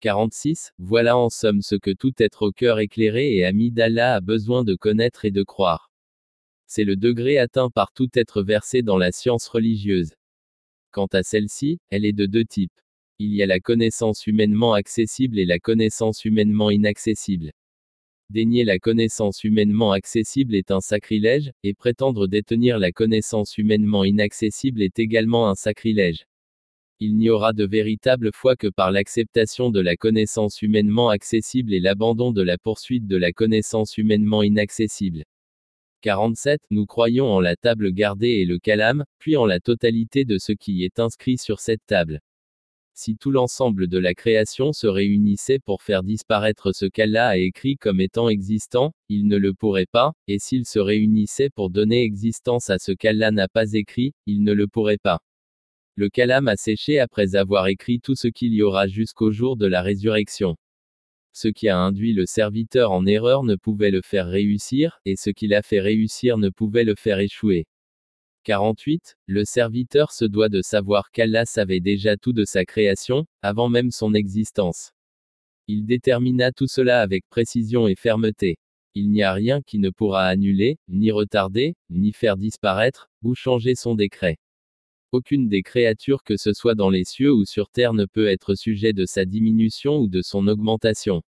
46. Voilà en somme ce que tout être au cœur éclairé et ami d'Allah a besoin de connaître et de croire. C'est le degré atteint par tout être versé dans la science religieuse. Quant à celle-ci, elle est de deux types. Il y a la connaissance humainement accessible et la connaissance humainement inaccessible. Dénier la connaissance humainement accessible est un sacrilège, et prétendre détenir la connaissance humainement inaccessible est également un sacrilège. Il n'y aura de véritable foi que par l'acceptation de la connaissance humainement accessible et l'abandon de la poursuite de la connaissance humainement inaccessible. 47. Nous croyons en la table gardée et le calame, puis en la totalité de ce qui est inscrit sur cette table. Si tout l'ensemble de la création se réunissait pour faire disparaître ce qu'Allah a écrit comme étant existant, il ne le pourrait pas, et s'il se réunissait pour donner existence à ce qu'Allah n'a pas écrit, il ne le pourrait pas. Le kalam a séché après avoir écrit tout ce qu'il y aura jusqu'au jour de la résurrection. Ce qui a induit le serviteur en erreur ne pouvait le faire réussir, et ce qui l'a fait réussir ne pouvait le faire échouer. 48. Le serviteur se doit de savoir qu'Allah savait déjà tout de sa création, avant même son existence. Il détermina tout cela avec précision et fermeté. Il n'y a rien qui ne pourra annuler, ni retarder, ni faire disparaître, ou changer son décret. Aucune des créatures que ce soit dans les cieux ou sur terre ne peut être sujet de sa diminution ou de son augmentation.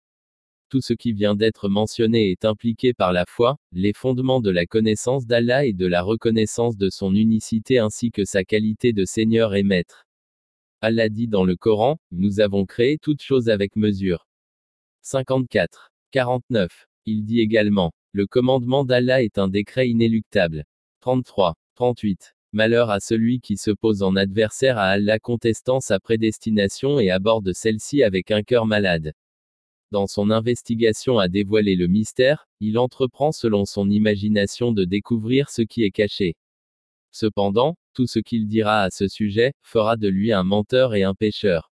Tout ce qui vient d'être mentionné est impliqué par la foi, les fondements de la connaissance d'Allah et de la reconnaissance de son unicité ainsi que sa qualité de Seigneur et Maître. Allah dit dans le Coran, Nous avons créé toutes choses avec mesure. 54. 49. Il dit également, Le commandement d'Allah est un décret inéluctable. 33. 38. Malheur à celui qui se pose en adversaire à Allah contestant sa prédestination et aborde celle-ci avec un cœur malade. Dans son investigation à dévoiler le mystère, il entreprend selon son imagination de découvrir ce qui est caché. Cependant, tout ce qu'il dira à ce sujet, fera de lui un menteur et un pécheur.